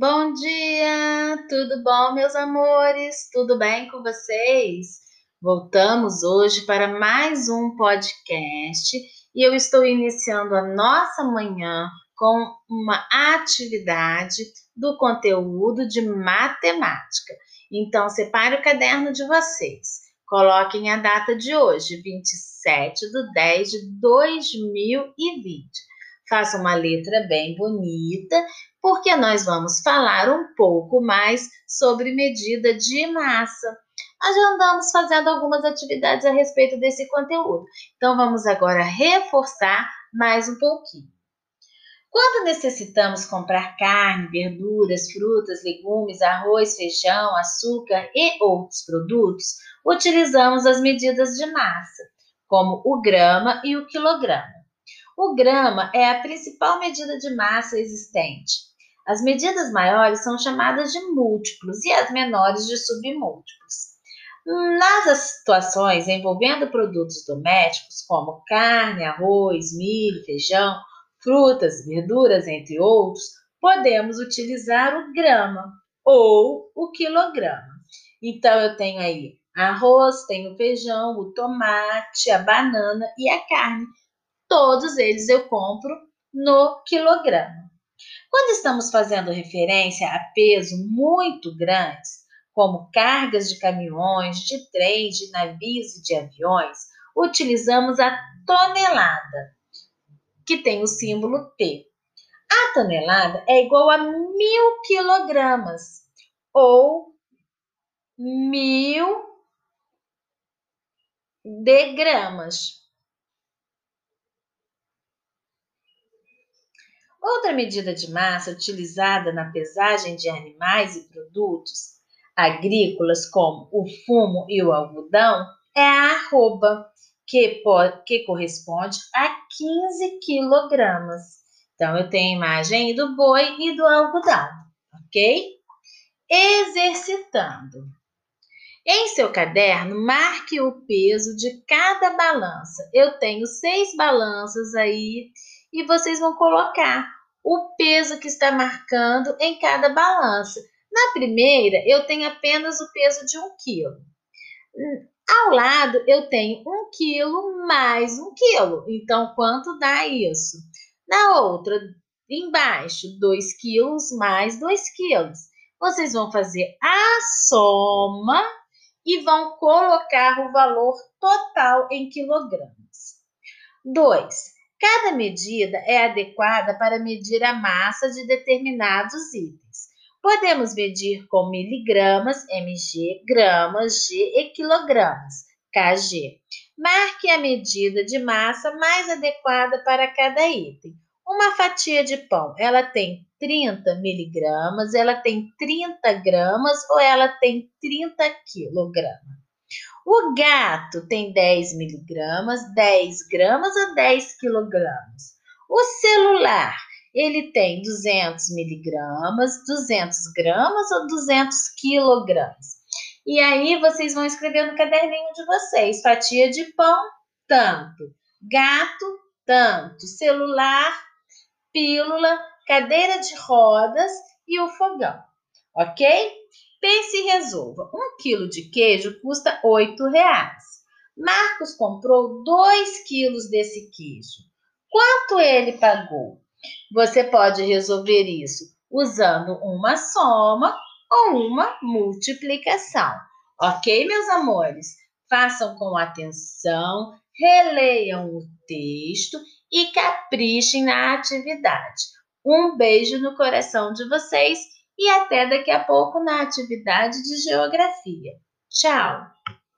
Bom dia, tudo bom, meus amores? Tudo bem com vocês? Voltamos hoje para mais um podcast e eu estou iniciando a nossa manhã com uma atividade do conteúdo de matemática. Então, separe o caderno de vocês. Coloquem a data de hoje, 27 de 10 de 2020. Faça uma letra bem bonita porque nós vamos falar um pouco mais sobre medida de massa. Nós já andamos fazendo algumas atividades a respeito desse conteúdo, então vamos agora reforçar mais um pouquinho. Quando necessitamos comprar carne, verduras, frutas, legumes, arroz, feijão, açúcar e outros produtos, utilizamos as medidas de massa, como o grama e o quilograma. O grama é a principal medida de massa existente. As medidas maiores são chamadas de múltiplos e as menores de submúltiplos. Nas situações envolvendo produtos domésticos, como carne, arroz, milho, feijão, frutas, verduras, entre outros, podemos utilizar o grama ou o quilograma. Então, eu tenho aí arroz, tenho feijão, o tomate, a banana e a carne. Todos eles eu compro no quilograma. Quando estamos fazendo referência a peso muito grandes, como cargas de caminhões, de trens, de navios e de aviões, utilizamos a tonelada, que tem o símbolo T. A tonelada é igual a mil quilogramas ou mil de gramas. Outra medida de massa utilizada na pesagem de animais e produtos agrícolas, como o fumo e o algodão, é a arroba, que, pode, que corresponde a 15 quilogramas. Então, eu tenho a imagem do boi e do algodão, ok? Exercitando. Em seu caderno, marque o peso de cada balança. Eu tenho seis balanças aí e vocês vão colocar o peso que está marcando em cada balança. Na primeira, eu tenho apenas o peso de um quilo. Ao lado, eu tenho um quilo mais um quilo. Então, quanto dá isso? Na outra, embaixo, dois quilos mais dois quilos. Vocês vão fazer a soma e vão colocar o valor total em quilogramas. 2. Cada medida é adequada para medir a massa de determinados itens. Podemos medir com miligramas, mg, gramas, g e quilogramas, kg. Marque a medida de massa mais adequada para cada item. Uma fatia de pão, ela tem 30 miligramas, ela tem 30 gramas ou ela tem 30 quilogramas. O gato tem 10 miligramas, 10 gramas ou 10 quilogramas. O celular, ele tem 200 miligramas, 200 gramas ou 200 quilogramas. E aí vocês vão escrever no caderninho de vocês: fatia de pão, tanto. Gato, tanto. Celular, pílula, cadeira de rodas e o fogão. Ok? Pense e resolva. Um quilo de queijo custa oito reais. Marcos comprou dois quilos desse queijo. Quanto ele pagou? Você pode resolver isso usando uma soma ou uma multiplicação. Ok, meus amores? Façam com atenção, releiam o texto e caprichem na atividade. Um beijo no coração de vocês e até daqui a pouco na atividade de geografia. Tchau!